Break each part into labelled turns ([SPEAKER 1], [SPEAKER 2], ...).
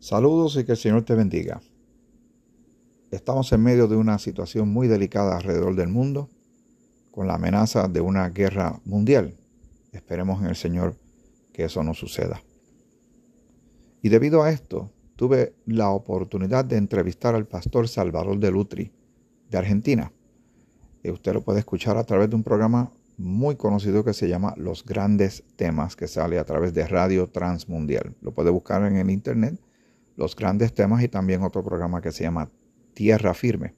[SPEAKER 1] Saludos y que el Señor te bendiga. Estamos en medio de una situación muy delicada alrededor del mundo, con la amenaza de una guerra mundial. Esperemos en el Señor que eso no suceda. Y debido a esto, tuve la oportunidad de entrevistar al pastor Salvador de Lutri, de Argentina. Y usted lo puede escuchar a través de un programa muy conocido que se llama Los Grandes Temas, que sale a través de Radio Transmundial. Lo puede buscar en el internet los grandes temas y también otro programa que se llama Tierra Firme.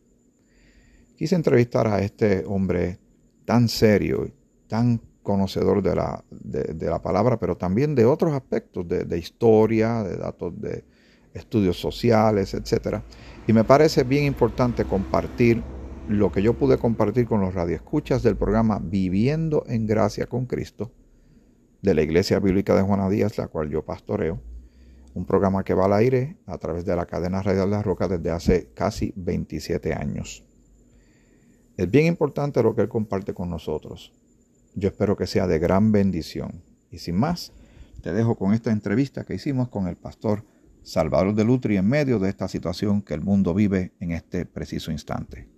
[SPEAKER 1] Quise entrevistar a este hombre tan serio y tan conocedor de la, de, la palabra, pero también de otros aspectos, de, historia, de datos de estudios sociales, etc. Y me parece bien importante compartir lo que yo pude compartir con los radioescuchas del programa Viviendo en Gracia con Cristo de la Iglesia Bíblica de Juana Díaz, la cual yo pastoreo un programa que va al aire a través de la cadena radial de la roca desde hace casi 27 años. Es bien importante lo que él comparte con nosotros. Yo espero que sea de gran bendición. Y sin más, te dejo con esta entrevista que hicimos con el pastor Salvador de Lutri en medio de esta situación que el mundo vive en este preciso instante.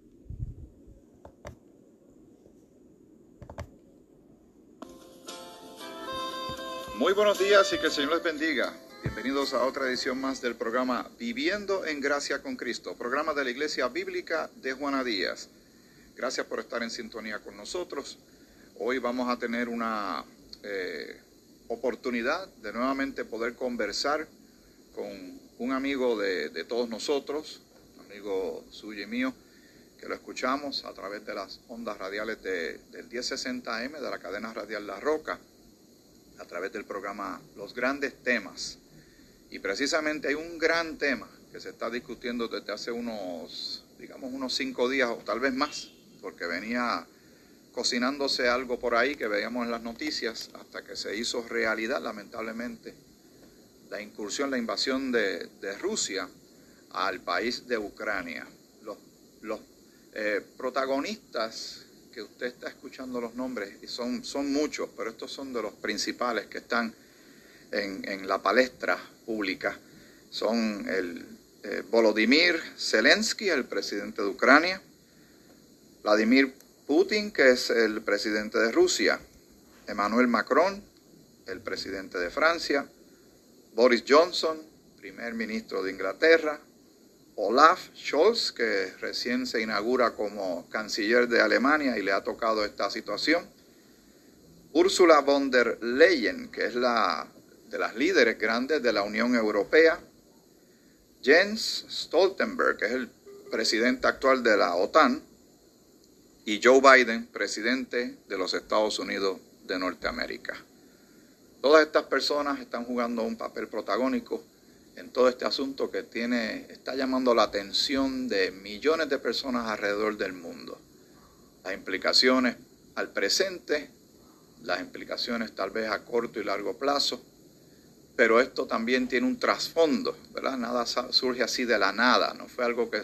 [SPEAKER 1] Muy buenos días y que el Señor les bendiga. Bienvenidos a otra edición más del programa Viviendo en Gracia con Cristo, programa de la Iglesia Bíblica de Juana Díaz. Gracias por estar en sintonía con nosotros. Hoy vamos a tener una eh, oportunidad de nuevamente poder conversar con un amigo de, todos nosotros, amigo suyo y mío, que lo escuchamos a través de las ondas radiales del 1060M de la cadena radial La Roca, a través del programa Los Grandes Temas y precisamente hay un gran tema que se está discutiendo desde hace unos, digamos, unos cinco días o tal vez más, porque venía cocinándose algo por ahí que veíamos en las noticias hasta que se hizo realidad, lamentablemente, la incursión, la invasión de, Rusia al país de Ucrania. Los, los eh, protagonistas que usted está escuchando los nombres, y son, son muchos, pero estos son de los principales que están en, la palestra pública. Son el eh, Volodymyr Zelensky, el presidente de Ucrania, Vladimir Putin, que es el presidente de Rusia, Emmanuel Macron, el presidente de Francia, Boris Johnson, primer ministro de Inglaterra, Olaf Scholz, que recién se inaugura como canciller de Alemania y le ha tocado esta situación, Ursula von der Leyen, que es la de las líderes grandes de la Unión Europea, Jens Stoltenberg, que es el presidente actual de la OTAN, y Joe Biden, presidente de los Estados Unidos de Norteamérica. Todas estas personas están jugando un papel protagónico en todo este asunto que tiene, está llamando la atención de millones de personas alrededor del mundo. Las implicaciones al presente, las implicaciones tal vez a corto y largo plazo, pero esto también tiene un trasfondo, ¿verdad? Nada surge así de la nada, no fue algo que eh,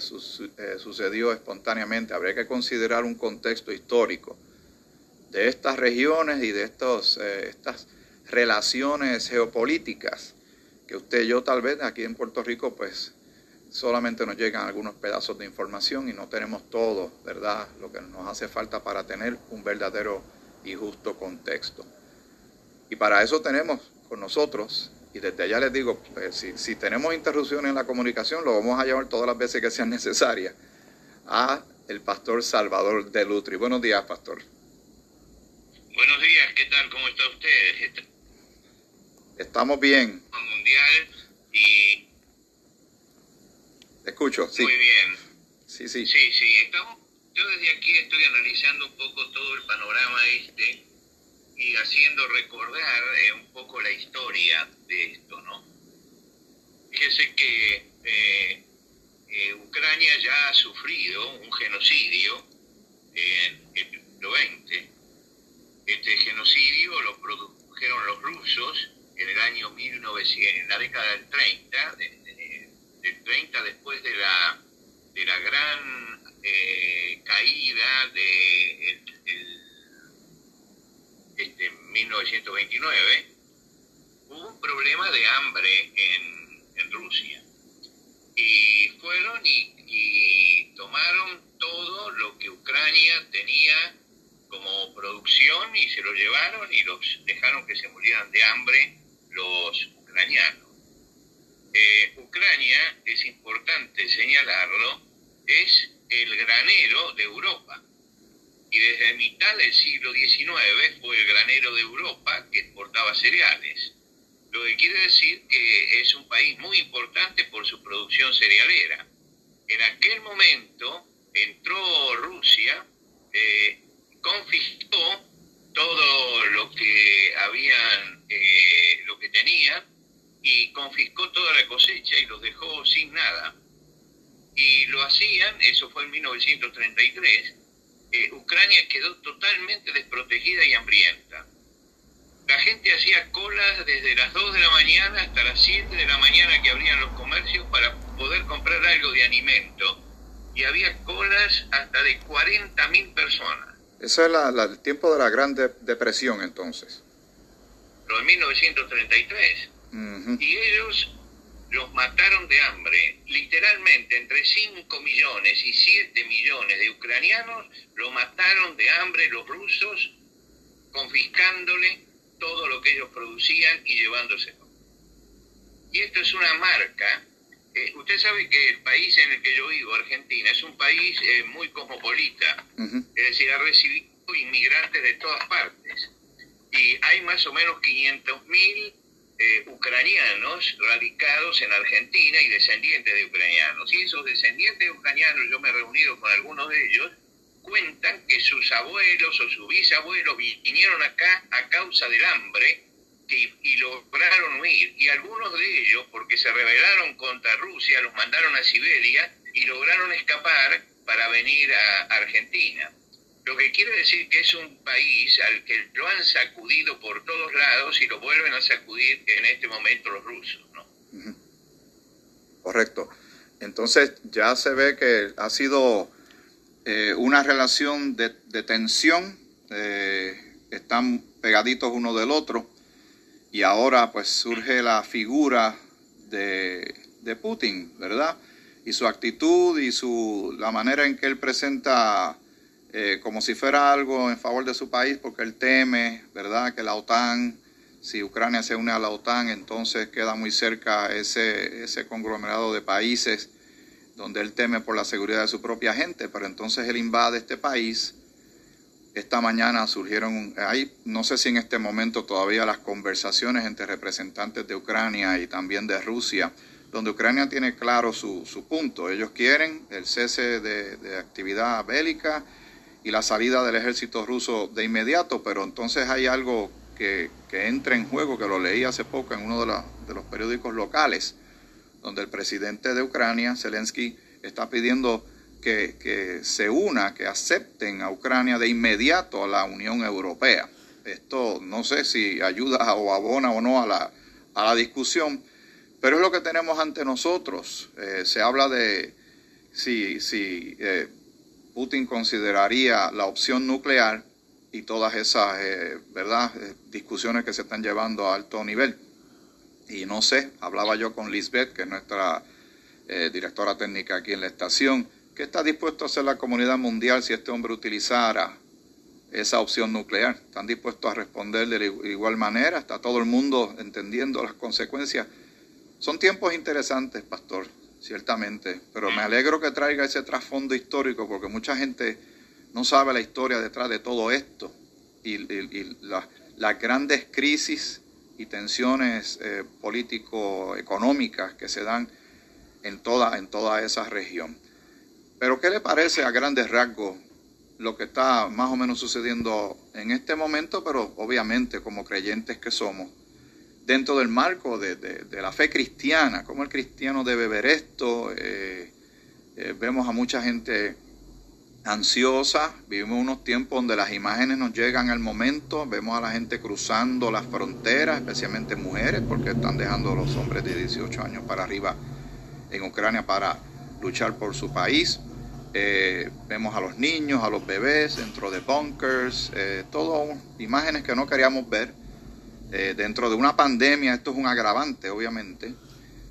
[SPEAKER 1] sucedió espontáneamente, habría que considerar un contexto histórico de estas regiones y de estos, eh, estas relaciones geopolíticas que usted y yo tal vez aquí en Puerto Rico pues solamente nos llegan algunos pedazos de información y no tenemos todo, ¿verdad? Lo que nos hace falta para tener un verdadero y justo contexto. Y para eso tenemos con nosotros y desde allá les digo, pues, si, tenemos interrupciones en la comunicación, lo vamos a llevar todas las veces que sean necesarias a el pastor Salvador de Lutri. Buenos días, pastor.
[SPEAKER 2] Buenos días, ¿qué tal? ¿Cómo está usted?
[SPEAKER 1] Estamos bien.
[SPEAKER 2] Mundial y...
[SPEAKER 1] escucho, sí.
[SPEAKER 2] Muy bien.
[SPEAKER 1] Sí, sí.
[SPEAKER 2] Sí, sí. Estamos, yo desde aquí estoy analizando un poco todo el panorama este y haciendo recordar eh, un poco la historia de esto, ¿no? Fíjese que eh, eh, Ucrania ya ha sufrido un genocidio en el siglo XX. Este genocidio lo produjeron los rusos en el año 1900, en la década del 30, del 30 después de la, de la gran caída de este, 1929, hubo un problema de hambre en, Rusia. Y fueron y, tomaron todo lo que Ucrania tenía como producción y se lo llevaron y los dejaron que se murieran de hambre los ucranianos. Eh, Ucrania, es importante señalarlo, es el granero de Europa. Y desde mitad del siglo XIX fue el granero de Europa que exportaba cereales. Lo que quiere decir que es un país muy importante por su producción cerealera. En aquel momento entró Rusia, eh, confiscó todo lo que habían, eh, lo que tenían, y confiscó toda la cosecha y los dejó sin nada. Y lo hacían, eso fue en 1933, eh, Ucrania quedó totalmente desprotegida y hambrienta. La gente hacía colas desde las 2 de la mañana hasta las 7 de la mañana que abrían los comercios para poder comprar algo de alimento. Y había colas hasta de 40.000 personas.
[SPEAKER 1] Ese es el tiempo de la Gran Depresión entonces.
[SPEAKER 2] Lo de 1933. Y ellos los mataron de hambre. Literalmente, entre 5 millones y 7 millones de ucranianos lo mataron de hambre los rusos, confiscándole todo lo que ellos producían y llevándoselo. Y esto es una marca. Eh, usted sabe que el país en el que yo vivo, Argentina, es un país eh, muy cosmopolita. Es decir, ha recibido inmigrantes de todas partes. Y hay más o menos 500 mil eh, ucranianos radicados en Argentina y descendientes de ucranianos. Y esos descendientes de ucranianos, yo me he reunido con algunos de ellos, cuentan que sus abuelos o sus bisabuelos vinieron acá a causa del hambre y, y lograron huir. Y algunos de ellos, porque se rebelaron contra Rusia, los mandaron a Siberia y lograron escapar para venir a Argentina. Lo que quiere decir que es un país al que lo han sacudido por todos lados y lo vuelven a sacudir en este momento los rusos, ¿no?
[SPEAKER 1] Correcto. Entonces ya se ve que ha sido eh, una relación de, tensión, eh, están pegaditos uno del otro y ahora pues surge la figura de, de Putin, ¿verdad? Y su actitud y su, la manera en que él presenta eh, como si fuera algo en favor de su país, porque él teme, ¿verdad?, que la OTAN, si Ucrania se une a la OTAN, entonces queda muy cerca ese, ese conglomerado de países donde él teme por la seguridad de su propia gente, pero entonces él invade este país. Esta mañana surgieron, hay, no sé si en este momento todavía las conversaciones entre representantes de Ucrania y también de Rusia, donde Ucrania tiene claro su, su punto. Ellos quieren el cese de, de actividad bélica, y la salida del ejército ruso de inmediato, pero entonces hay algo que, entra en juego, que lo leí hace poco en uno de, de los periódicos locales, donde el presidente de Ucrania, Zelensky, está pidiendo que, que, se una, que acepten a Ucrania de inmediato a la Unión Europea. Esto no sé si ayuda o abona o no a la, a la discusión, pero es lo que tenemos ante nosotros. Eh, se habla de si, si eh, Putin consideraría la opción nuclear y todas esas eh, ¿verdad? Eh, discusiones que se están llevando a alto nivel. Y no sé, hablaba yo con Lisbeth, que es nuestra eh, directora técnica aquí en la estación, ¿qué está dispuesto a hacer la comunidad mundial si este hombre utilizara esa opción nuclear? ¿Están dispuestos a responder de igual manera? ¿Está todo el mundo entendiendo las consecuencias? Son tiempos interesantes, pastor ciertamente, pero me alegro que traiga ese trasfondo histórico porque mucha gente no sabe la historia detrás de todo esto y, las grandes crisis y tensiones eh, político-económicas que se dan en toda, en toda esa región. Pero ¿qué le parece a grandes rasgos lo que está más o menos sucediendo en este momento, pero obviamente como creyentes que somos, dentro del marco de, la fe cristiana, cómo el cristiano debe ver esto. Eh, eh, vemos a mucha gente ansiosa, vivimos unos tiempos donde las imágenes nos llegan al momento, vemos a la gente cruzando las fronteras, especialmente mujeres, porque están dejando a los hombres de 18 años para arriba en Ucrania para luchar por su país. Eh, vemos a los niños, a los bebés dentro de bunkers, todo imágenes que no queríamos ver eh, dentro de una pandemia esto es un agravante, obviamente,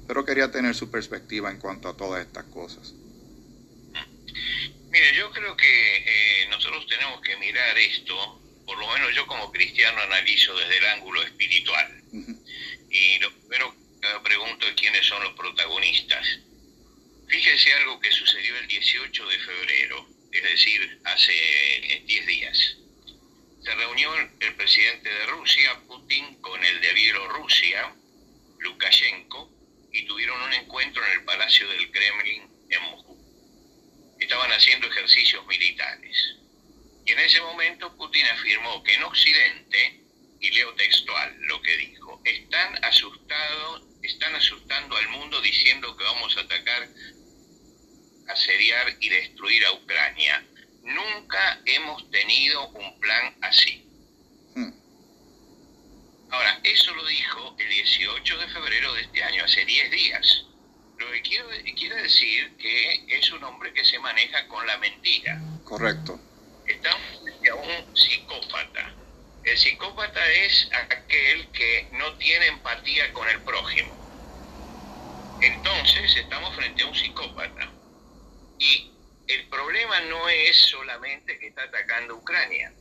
[SPEAKER 1] pero quería tener su perspectiva en cuanto a todas estas cosas.
[SPEAKER 2] Mire, yo creo que eh, nosotros tenemos que mirar esto por lo menos yo como cristiano analizo desde el ángulo espiritual. Y lo primero que me pregunto es quiénes son los protagonistas. Fíjese algo que sucedió el 18 de febrero, es decir, hace 10 días. Se reunió el presidente de Rusia, Putin, con el de Bielorrusia, Lukashenko, y tuvieron un encuentro en el Palacio del Kremlin en Moscú. Estaban haciendo ejercicios militares. Y en ese momento Putin afirmó que en Occidente, y leo textual lo que dijo, están asustados, están asustando al mundo diciendo que vamos a atacar, asediar y destruir a Ucrania. Nunca hemos tenido un plan así. Hmm. Ahora, eso lo dijo el 18 de febrero de este año, hace 10 días. Lo que quiere decir que es un hombre que se maneja con la mentira.
[SPEAKER 1] Correcto.
[SPEAKER 2] Estamos frente a un psicópata. El psicópata es aquel que no tiene empatía con el prójimo. Entonces estamos frente a un psicópata. Y el problema no es solamente que está atacando Ucrania,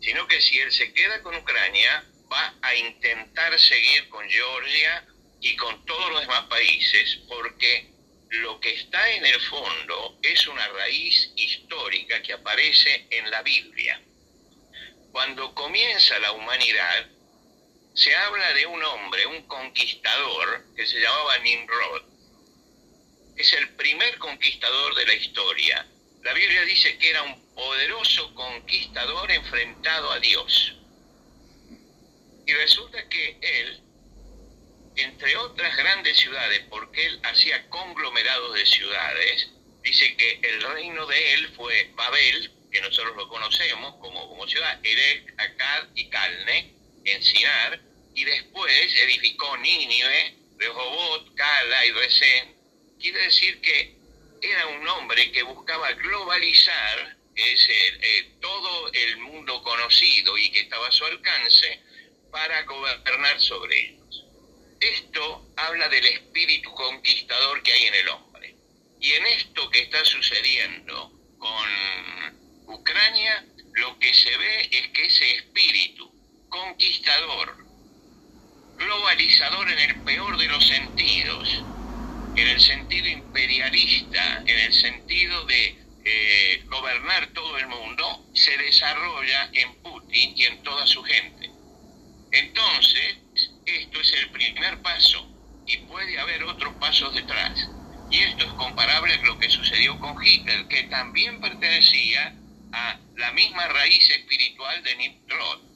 [SPEAKER 2] sino que si él se queda con Ucrania, va a intentar seguir con Georgia y con todos los demás países porque lo que está en el fondo es una raíz histórica que aparece en la Biblia. Cuando comienza la humanidad, se habla de un hombre, un conquistador, que se llamaba Nimrod. Es el primer conquistador de la historia. La Biblia dice que era un poderoso conquistador enfrentado a Dios. Y resulta que él, entre otras grandes ciudades, porque él hacía conglomerados de ciudades, dice que el reino de él fue Babel, que nosotros lo conocemos como, como ciudad, Erech, Akkad y Calne, en Sinar, y después edificó Nínive, Rehobot, Cala y Resén. Quiere decir que era un hombre que buscaba globalizar ese, todo el mundo conocido y que estaba a su alcance, para gobernar sobre ellos. Esto habla del espíritu conquistador que hay en el hombre. Y en esto que está sucediendo con Ucrania, lo que se ve es que ese espíritu conquistador, globalizador en el peor de los sentidos, en el sentido imperialista, en el sentido de eh, gobernar todo el mundo, se desarrolla en Putin y en toda su gente. Entonces, esto es el primer paso y puede haber otros pasos detrás. Y esto es comparable a lo que sucedió con Hitler, que también pertenecía a la misma raíz espiritual de Nimrod.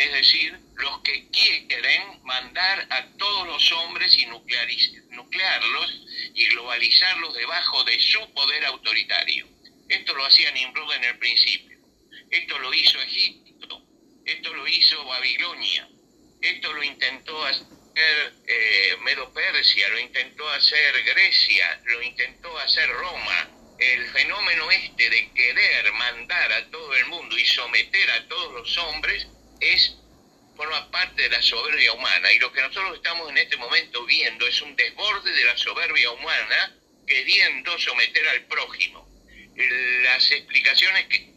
[SPEAKER 2] Es decir, los que quieren mandar a todos los hombres y nuclearlos y globalizarlos debajo de su poder autoritario. Esto lo hacía Nimrod en el principio. Esto lo hizo Egipto. Esto lo hizo Babilonia. Esto lo intentó hacer eh, Medo Persia, lo intentó hacer Grecia, lo intentó hacer Roma. El fenómeno este de querer mandar a todo el mundo y someter a todos los hombres es forma parte de la soberbia humana y lo que nosotros estamos en este momento viendo es un desborde de la soberbia humana queriendo someter al prójimo. Las explicaciones que,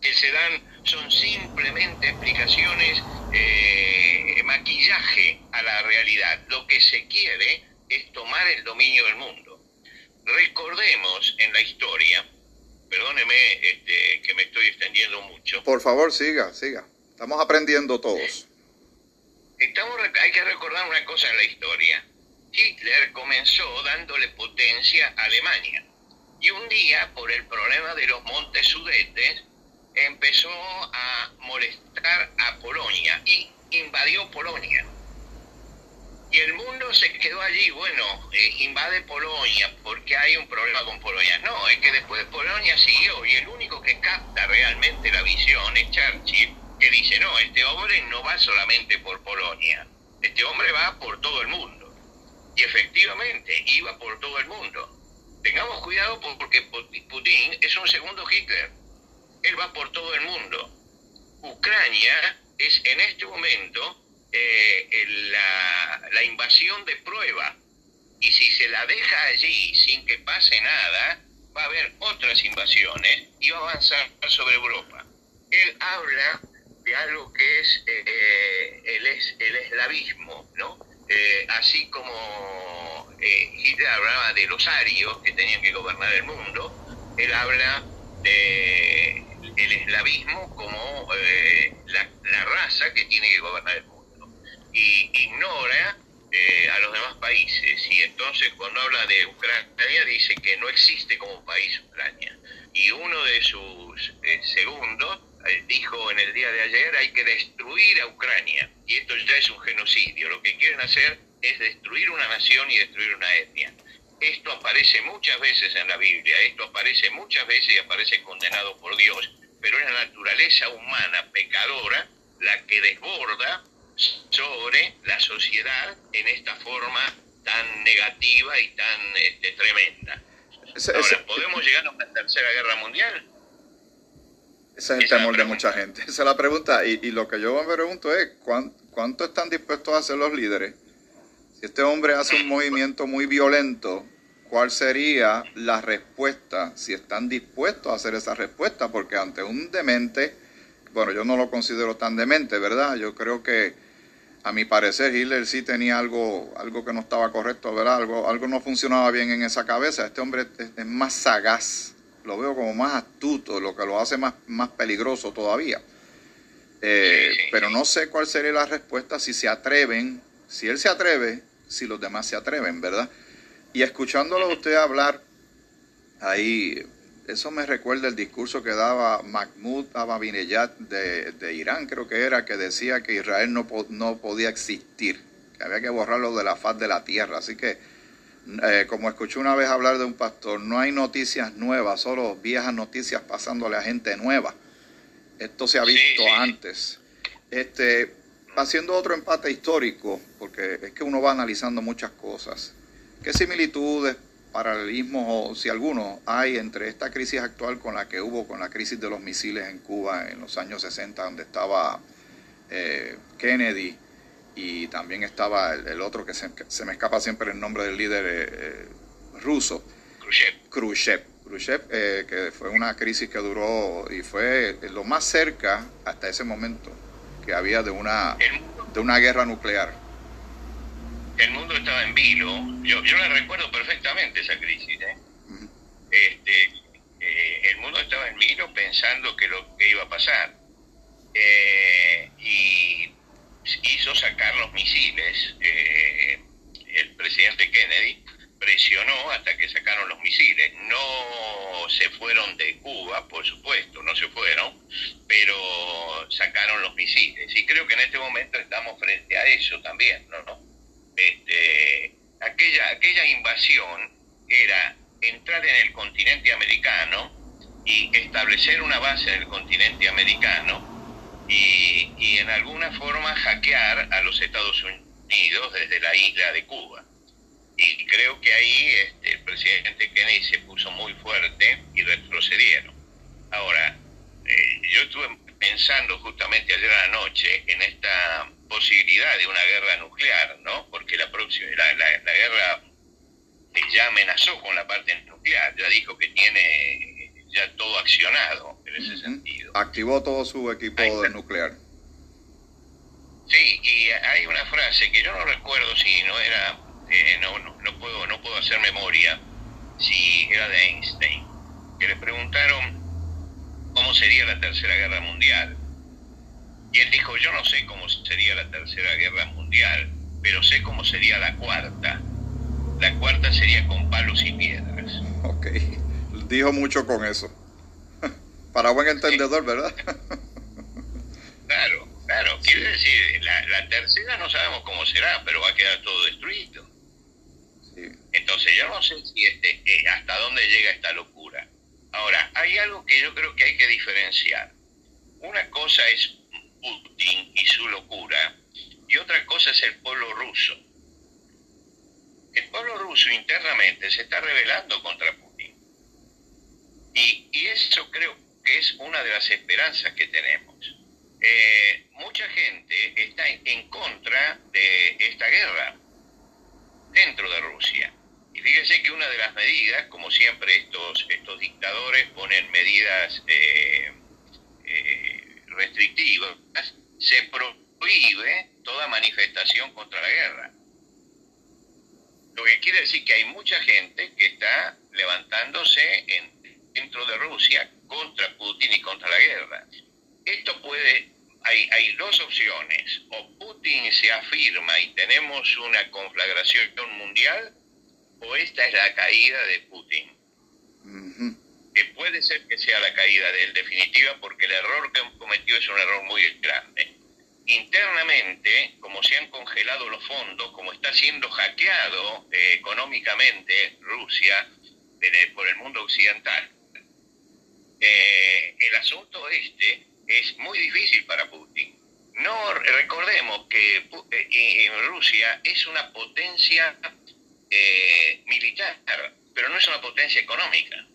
[SPEAKER 2] que se dan son simplemente explicaciones eh, maquillaje a la realidad. Lo que se quiere es tomar el dominio del mundo. Recordemos en la historia, perdóneme este, que me estoy extendiendo mucho.
[SPEAKER 1] Por favor, siga, siga. Estamos aprendiendo todos.
[SPEAKER 2] Estamos, hay que recordar una cosa en la historia. Hitler comenzó dándole potencia a Alemania. Y un día, por el problema de los montes sudetes, empezó a molestar a Polonia y invadió Polonia. Y el mundo se quedó allí, bueno, eh, invade Polonia porque hay un problema con Polonia. No, es que después Polonia siguió y el único que capta realmente la visión es Churchill, que dice, no, este hombre no va solamente por Polonia, este hombre va por todo el mundo. Y efectivamente, iba por todo el mundo. Tengamos cuidado porque Putin es un segundo Hitler él va por todo el mundo. Ucrania es en este momento eh, la, la invasión de prueba. Y si se la deja allí sin que pase nada, va a haber otras invasiones y va a avanzar sobre Europa. Él habla algo que es eh, el, es eslavismo, ¿no? Eh, así como eh, Hitler hablaba de los arios que tenían que gobernar el mundo, él habla de el eslavismo como la, la, raza que tiene que gobernar el mundo. Y ignora a los demás países. Y entonces cuando habla de Ucrania dice que no existe como país Ucrania. Y uno de sus segundos eh, dijo en el día de ayer, hay que destruir a Ucrania. Y esto ya es un genocidio. Lo que quieren hacer es destruir una nación y destruir una etnia. Esto aparece muchas veces en la Biblia, esto aparece muchas veces y aparece condenado por Dios, pero es la naturaleza humana pecadora la que desborda sobre la sociedad en esta forma tan negativa y tan este, tremenda. Ahora, ¿podemos llegar a una tercera guerra mundial?
[SPEAKER 1] Ese es el temor de mucha gente. Esa es la pregunta. Y, y lo que yo me pregunto es, ¿cuánto, están dispuestos a hacer los líderes? Si este hombre hace un movimiento muy violento, ¿cuál sería la respuesta? Si están dispuestos a hacer esa respuesta, porque ante un demente, bueno, yo no lo considero tan demente, ¿verdad? Yo creo que, a mi parecer, Hitler sí tenía algo, algo que no estaba correcto, ¿verdad? Algo, algo no funcionaba bien en esa cabeza. Este hombre es más sagaz lo veo como más astuto, lo que lo hace más, más peligroso todavía. Eh, pero no sé cuál sería la respuesta si se atreven, si él se atreve, si los demás se atreven, ¿verdad? Y escuchándolo a usted hablar, ahí, eso me recuerda el discurso que daba Mahmoud Ahmadinejad de, de Irán, creo que era, que decía que Israel no, no podía existir, que había que borrarlo de la faz de la tierra. Así que eh, como escuché una vez hablar de un pastor, no hay noticias nuevas, solo viejas noticias pasándole a gente nueva. Esto se ha visto antes. Este, haciendo otro empate histórico, porque es que uno va analizando muchas cosas. ¿Qué similitudes, paralelismos o si alguno hay entre esta crisis actual con la que hubo con la crisis de los misiles en Cuba en los años 60, donde estaba eh, Kennedy? Y también estaba el, otro que se, me escapa siempre el nombre del líder eh, eh, ruso. Khrushchev. Khrushchev, eh, que fue una crisis que duró y fue lo más cerca hasta ese momento que había de una, de una guerra nuclear.
[SPEAKER 2] El mundo estaba en vilo. Yo, yo la recuerdo perfectamente esa crisis. este, el mundo estaba en vilo pensando que lo que iba a pasar. y hizo sacar los misiles. Eh, el presidente Kennedy presionó hasta que sacaron los misiles. No se fueron de Cuba, por supuesto, no se fueron, pero sacaron los misiles. Y creo que en este momento estamos frente a eso también, ¿no? Este, aquella, aquella invasión era entrar en el continente americano y establecer una base en el continente americano y, en alguna forma hackear a los Estados Unidos desde la isla de Cuba. Y creo que ahí este, el presidente Kennedy se puso muy fuerte y retrocedieron. Ahora, eh, yo estuve pensando justamente ayer a la noche en esta posibilidad de una guerra nuclear, ¿no? Porque la próxima, la, la guerra ya amenazó con la parte nuclear, ya dijo que tiene ya todo accionado en ese sentido.
[SPEAKER 1] Activó todo su equipo nuclear.
[SPEAKER 2] Sí, y hay una frase que yo no recuerdo si no era, eh, no, no, puedo, no puedo hacer memoria, si era de Einstein, que le preguntaron cómo sería la tercera guerra mundial. Y él dijo, yo no sé cómo sería la tercera guerra mundial, pero sé cómo sería la cuarta. La cuarta sería con palos y piedras.
[SPEAKER 1] Ok dijo mucho con eso. Para buen entendedor, ¿verdad?
[SPEAKER 2] claro, claro. Quiere decir, la, tercera no sabemos cómo será, pero va a quedar todo destruido. Entonces yo no sé si este, eh, hasta dónde llega esta locura. Ahora, hay algo que yo creo que hay que diferenciar. Una cosa es Putin y su locura, y otra cosa es el pueblo ruso. El pueblo ruso internamente se está rebelando contra Putin y, eso creo que es una de las esperanzas que tenemos. Eh, mucha gente está en, contra de esta guerra dentro de Rusia. Y fíjense que una de las medidas, como siempre estos, estos dictadores ponen medidas eh, eh, restrictivas, se prohíbe toda manifestación contra la guerra. Lo que quiere decir que hay mucha gente que está levantándose en, dentro de Rusia contra Putin y contra la guerra. Esto puede, hay, hay dos opciones, o Putin se afirma y tenemos una conflagración mundial, o esta es la caída de Putin. Que puede ser que sea la caída de él definitiva porque el error que cometió es un error muy grande. Internamente, como se han congelado los fondos, como está siendo hackeado eh, económicamente Rusia por el mundo occidental, eh, el asunto este es muy difícil para Putin. No recordemos que eh, Rusia es una potencia eh, militar, pero no es una potencia económica.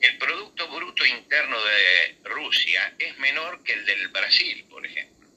[SPEAKER 2] El Producto Bruto Interno de Rusia es menor que el del Brasil, por ejemplo.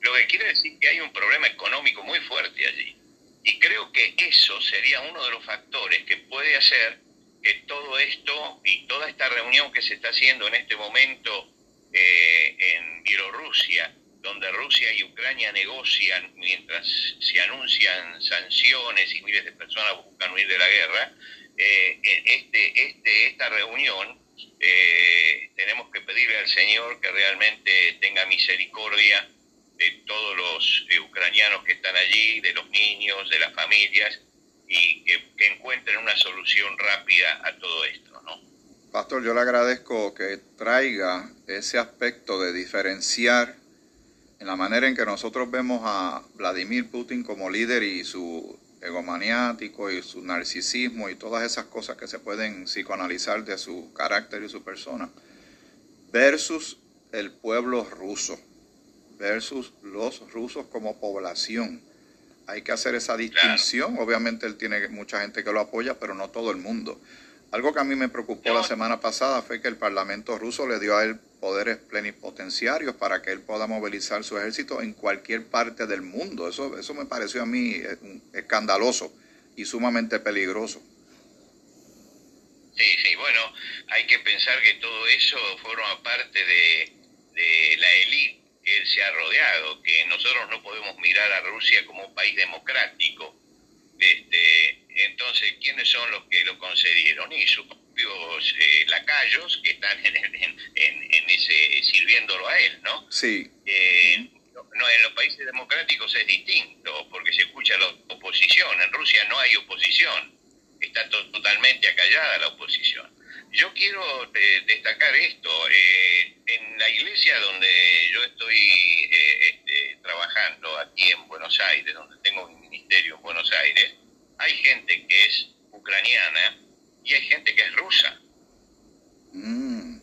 [SPEAKER 2] Lo que quiere decir que hay un problema económico muy fuerte allí. Y creo que eso sería uno de los factores que puede hacer que todo esto y toda esta reunión que se está haciendo en este momento eh, en Bielorrusia, donde Rusia y Ucrania negocian mientras se anuncian sanciones y miles de personas buscan huir de la guerra, eh, este, este, esta reunión eh, tenemos que pedirle al Señor que realmente tenga misericordia de todos los eh, ucranianos que están allí, de los niños, de las familias, y que, encuentren una solución rápida a todo esto, ¿no?
[SPEAKER 1] Pastor, yo le agradezco que traiga ese aspecto de diferenciar en la manera en que nosotros vemos a Vladimir Putin como líder y su egomaniático y su narcisismo y todas esas cosas que se pueden psicoanalizar de su carácter y su persona, versus el pueblo ruso, versus los rusos como población. Hay que hacer esa distinción. Obviamente él tiene mucha gente que lo apoya, pero no todo el mundo. Algo que a mí me preocupó la semana pasada fue que el Parlamento ruso le dio a él poderes plenipotenciarios para que él pueda movilizar su ejército en cualquier parte del mundo. Eso, eso me pareció a mí eh, escandaloso y sumamente peligroso.
[SPEAKER 2] Sí, sí, bueno, hay que pensar que todo eso forma parte de, de la élite él se ha rodeado, que nosotros no podemos mirar a Rusia como un país democrático. Este, entonces, ¿quiénes son los que lo concedieron? Y su eh, lacayos que están en, en, ese sirviéndolo a él, ¿no?
[SPEAKER 1] Sí.
[SPEAKER 2] Eh, no, en los países democráticos es distinto, porque se escucha la oposición. En Rusia no hay oposición, está totalmente acallada la oposición. Yo quiero eh, destacar esto. En la iglesia donde yo estoy este, trabajando, aquí en Buenos Aires, donde tengo mi ministerio en Buenos Aires, hay gente que es ucraniana y hay gente que es rusa. Mm.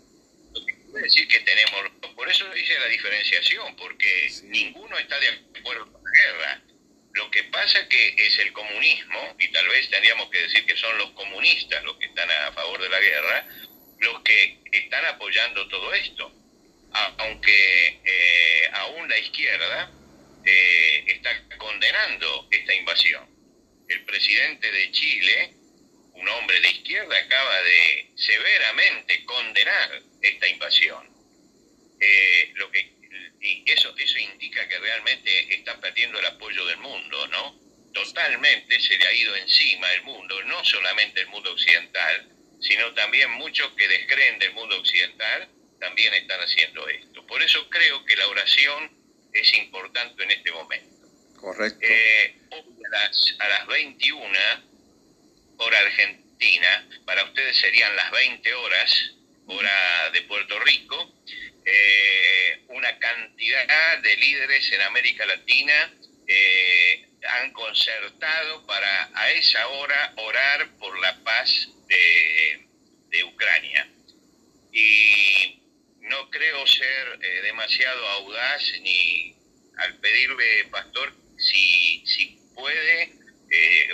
[SPEAKER 2] Lo que quiere decir que tenemos, por eso dice la diferenciación, porque ninguno está de acuerdo con la guerra. Lo que pasa que es el comunismo, y tal vez tendríamos que decir que son los comunistas los que están a favor de la guerra, los que están apoyando todo esto. Aunque eh, aún la izquierda eh, está condenando esta invasión. El presidente de Chile un hombre de izquierda acaba de severamente condenar esta invasión. Eh, lo que, y eso, eso indica que realmente está perdiendo el apoyo del mundo, ¿no? Totalmente se le ha ido encima el mundo, no solamente el mundo occidental, sino también muchos que descreen del mundo occidental también están haciendo esto. Por eso creo que la oración es importante en este momento.
[SPEAKER 1] Correcto.
[SPEAKER 2] Eh, a, las, a las 21 hora argentina, para ustedes serían las 20 horas, hora de Puerto Rico, eh, una cantidad de líderes en América Latina eh, han concertado para a esa hora orar por la paz de, Ucrania. Y no creo ser eh, demasiado audaz ni al pedirle, pastor, si, si puede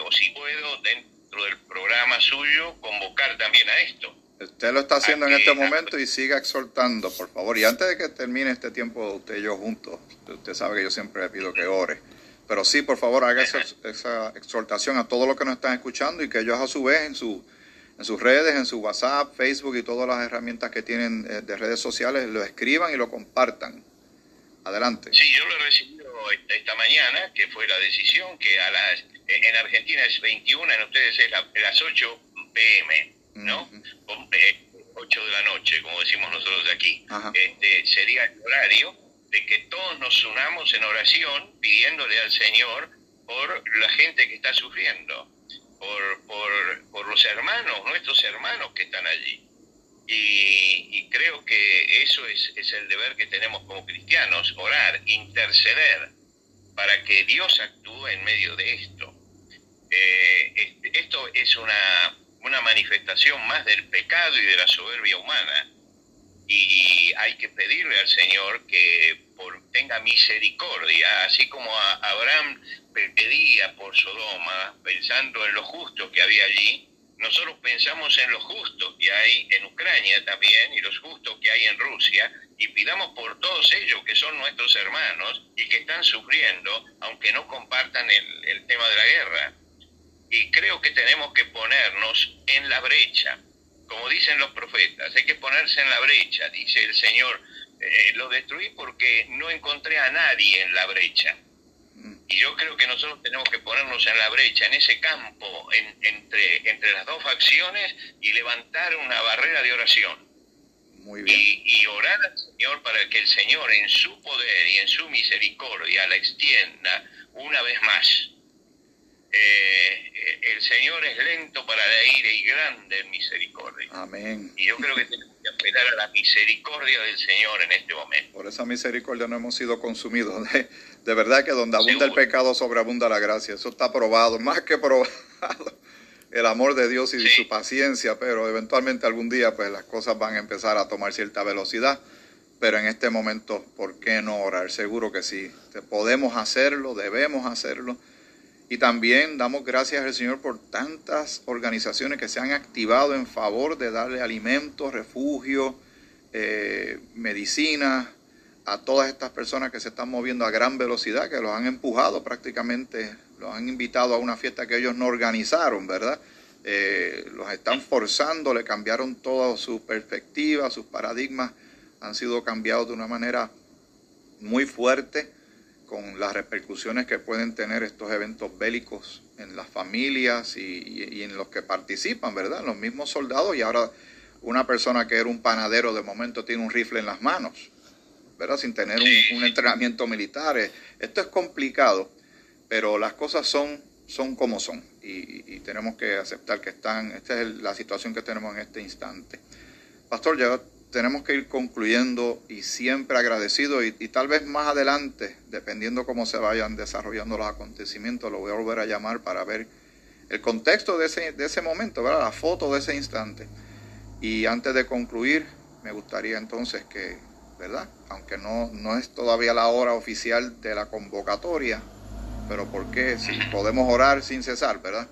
[SPEAKER 2] o si puedo, dentro del programa suyo convocar también a esto.
[SPEAKER 1] Usted lo está haciendo en este momento y siga exhortando, por favor. Y antes de que termine este tiempo usted y yo juntos, usted sabe que yo siempre le pido que ore. Pero sí, por favor, haga esa, exhortación a todos los que nos están escuchando y que ellos a su vez en su, en sus redes, en su WhatsApp, Facebook y todas las herramientas que tienen eh, de redes sociales, lo escriban y lo compartan. Adelante.
[SPEAKER 2] Sí, yo lo he recibido esta mañana, que fue la decisión que a las, en Argentina es 21, en ustedes es las 8 pm, ¿no? 8 de la noche, como decimos nosotros aquí. Este, sería el horario de que todos nos unamos en oración pidiéndole al Señor por la gente que está sufriendo, por, por, los hermanos, nuestros hermanos que están allí. Y, creo que eso es, es, el deber que tenemos como cristianos, orar, interceder, para que Dios actúe en medio de esto. Eh, esto es una, una manifestación más del pecado y de la soberbia humana. Y hay que pedirle al Señor que por, tenga misericordia, así como a Abraham pedía por Sodoma, pensando en lo justo que había allí, nosotros pensamos en lo justo que hay en Ucrania también y los justos que hay en Rusia y pidamos por todos ellos que son nuestros hermanos y que están sufriendo, aunque no compartan el tema de la guerra. Y creo que tenemos que ponernos en la brecha, como dicen los profetas, hay que ponerse en la brecha, dice el Señor. Eh, lo destruí porque no encontré a nadie en la brecha. Mm. Y yo creo que nosotros tenemos que ponernos en la brecha, en ese campo, entre, entre las dos facciones y levantar una barrera de oración. Muy bien. Y, y, orar al Señor para que el Señor en su poder y en su misericordia la extienda una vez más eh, el Señor es lento para la ira y grande en misericordia.
[SPEAKER 1] Amén.
[SPEAKER 2] Y yo creo que tenemos que apelar a la misericordia del Señor en este momento.
[SPEAKER 1] Por esa misericordia no hemos sido consumidos. De, verdad que donde abunda el pecado sobreabunda la gracia. Eso está probado, más que probado. El amor de Dios y su paciencia, pero eventualmente algún día pues las cosas van a empezar a tomar cierta velocidad. Pero en este momento, ¿por qué no orar? Seguro que sí. Podemos hacerlo, debemos hacerlo y también damos gracias al Señor por tantas organizaciones que se han activado en favor de darle alimentos, refugio, eh, medicina a todas estas personas que se están moviendo a gran velocidad, que los han empujado prácticamente, los han invitado a una fiesta que ellos no organizaron, ¿verdad? Eh, los están forzando, le cambiaron toda su perspectiva, sus paradigmas han sido cambiados de una manera muy fuerte con las repercusiones que pueden tener estos eventos bélicos en las familias y, en los que participan, ¿verdad? Los mismos soldados y ahora una persona que era un panadero de momento tiene un rifle en las manos, ¿verdad? Sin tener un, entrenamiento militar. Esto es complicado, pero las cosas son, son como son y, tenemos que aceptar que están, esta es la situación que tenemos en este instante. Pastor, ya tenemos que ir concluyendo y siempre agradecido y, tal vez más adelante, dependiendo cómo se vayan desarrollando los acontecimientos, lo voy a volver a llamar para ver el contexto de ese, de ese momento, ¿verdad? la foto de ese instante. Y antes de concluir, me gustaría entonces que, ¿verdad? Aunque no, no es todavía la hora oficial de la convocatoria, pero ¿por qué? Si podemos orar sin cesar, ¿verdad?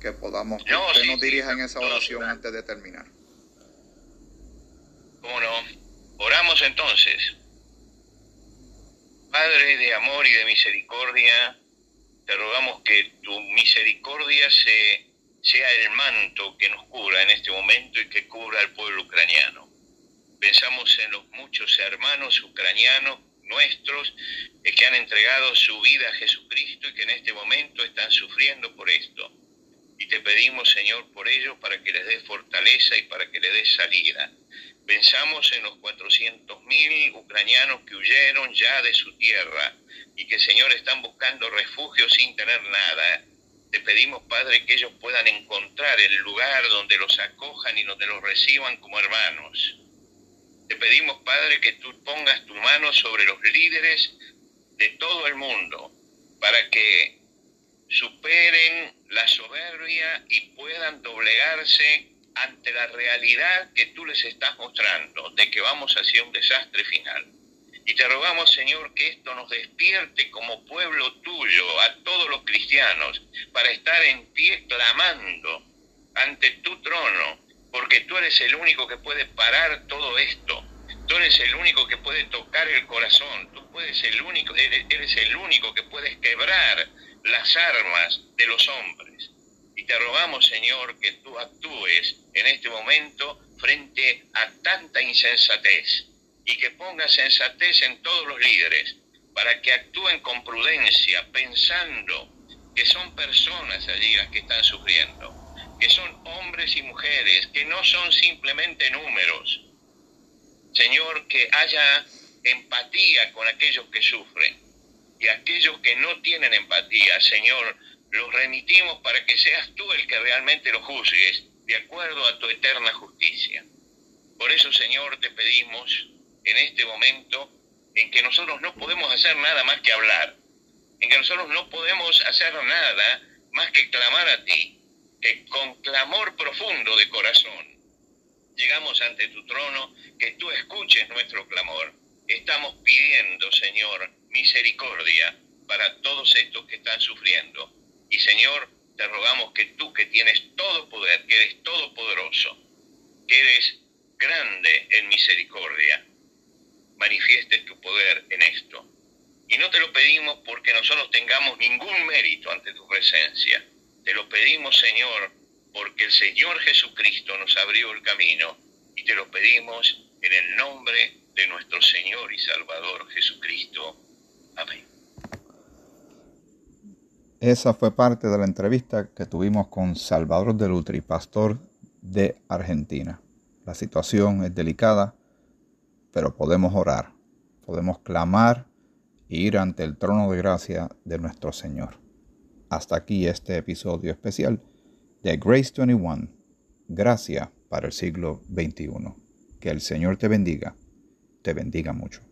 [SPEAKER 1] Que podamos, que usted nos dirija en esa oración antes de terminar.
[SPEAKER 2] ¿Cómo no? Oramos entonces. Padre de amor y de misericordia, te rogamos que tu misericordia se, sea el manto que nos cubra en este momento y que cubra al pueblo ucraniano. Pensamos en los muchos hermanos ucranianos nuestros que han entregado su vida a Jesucristo y que en este momento están sufriendo por esto. Y te pedimos, Señor, por ellos para que les des fortaleza y para que les des salida. Pensamos en los 400.000 ucranianos que huyeron ya de su tierra y que, Señor, están buscando refugio sin tener nada. Te pedimos, Padre, que ellos puedan encontrar el lugar donde los acojan y donde los reciban como hermanos. Te pedimos, Padre, que tú pongas tu mano sobre los líderes de todo el mundo para que superen la soberbia y puedan doblegarse ante la realidad que tú les estás mostrando de que vamos hacia un desastre final. Y te rogamos, Señor, que esto nos despierte como pueblo tuyo, a todos los cristianos, para estar en pie clamando ante tu trono, porque tú eres el único que puede parar todo esto. Tú eres el único que puede tocar el corazón. Tú puedes el único, eres el único que puedes quebrar las armas de los hombres. Y te rogamos, Señor, que tú actúes en este momento frente a tanta insensatez y que pongas sensatez en todos los líderes para que actúen con prudencia, pensando que son personas allí las que están sufriendo, que son hombres y mujeres, que no son simplemente números. Señor, que haya empatía con aquellos que sufren y aquellos que no tienen empatía, Señor, los remitimos para que seas tú el que realmente los juzgues de acuerdo a tu eterna justicia. Por eso, Señor, te pedimos en este momento en que nosotros no podemos hacer nada más que hablar, en que nosotros no podemos hacer nada más que clamar a ti, que con clamor profundo de corazón llegamos ante tu trono, que tú escuches nuestro clamor. Estamos pidiendo, Señor, misericordia para todos estos que están sufriendo. Y Señor, te rogamos que tú que tienes todo poder, que eres todopoderoso, que eres grande en misericordia, manifiestes tu poder en esto. Y no te lo pedimos porque nosotros tengamos ningún mérito ante tu presencia. Te lo pedimos, Señor, porque el Señor Jesucristo nos abrió el camino y te lo pedimos en el nombre de nuestro Señor y Salvador Jesucristo. Amén.
[SPEAKER 1] Esa fue parte de la entrevista que tuvimos con Salvador de Lutri, pastor de Argentina. La situación es delicada, pero podemos orar, podemos clamar e ir ante el trono de gracia de nuestro Señor. Hasta aquí este episodio especial de Grace 21, Gracia para el siglo XXI. Que el Señor te bendiga, te bendiga mucho.